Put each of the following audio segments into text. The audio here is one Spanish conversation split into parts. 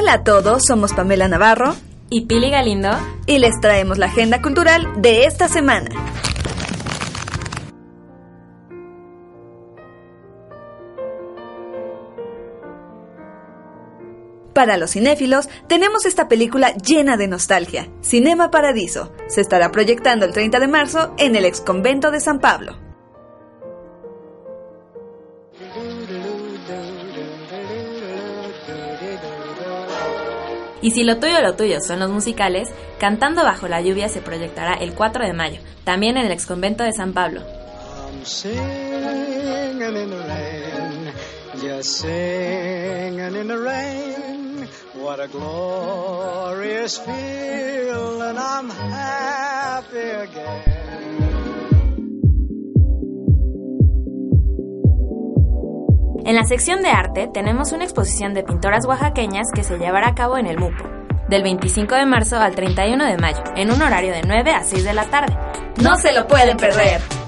Hola a todos, somos Pamela Navarro y Pili Galindo y les traemos la agenda cultural de esta semana. Para los cinéfilos, tenemos esta película llena de nostalgia, Cinema Paradiso. Se estará proyectando el 30 de marzo en el ex convento de San Pablo. Y si lo tuyo lo tuyo son los musicales, Cantando bajo la lluvia se proyectará el 4 de mayo, también en el exconvento de San Pablo. En la sección de arte tenemos una exposición de pintoras oaxaqueñas que se llevará a cabo en el MUPO, del 25 de marzo al 31 de mayo, en un horario de 9 a 6 de la tarde. ¡No se lo pueden perder!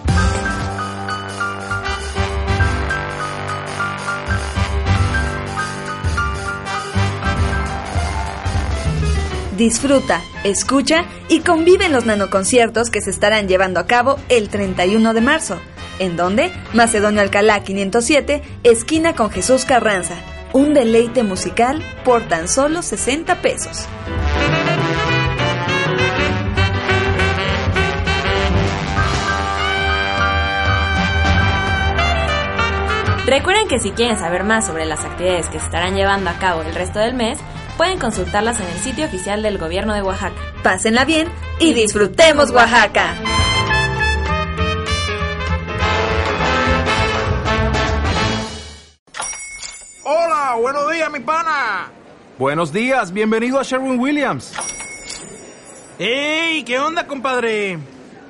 Disfruta, escucha y convive en los nanoconciertos que se estarán llevando a cabo el 31 de marzo. ¿En donde Macedonio Alcalá 507, esquina con Jesús Carranza. Un deleite musical por tan solo 60 pesos. Recuerden que si quieren saber más sobre las actividades que se estarán llevando a cabo el resto del mes, pueden consultarlas en el sitio oficial del gobierno de Oaxaca. Pásenla bien y disfrutemos Oaxaca. Hola, buenos días, mi pana. Buenos días, bienvenido a Sherwin Williams. ¡Ey! ¿Qué onda, compadre?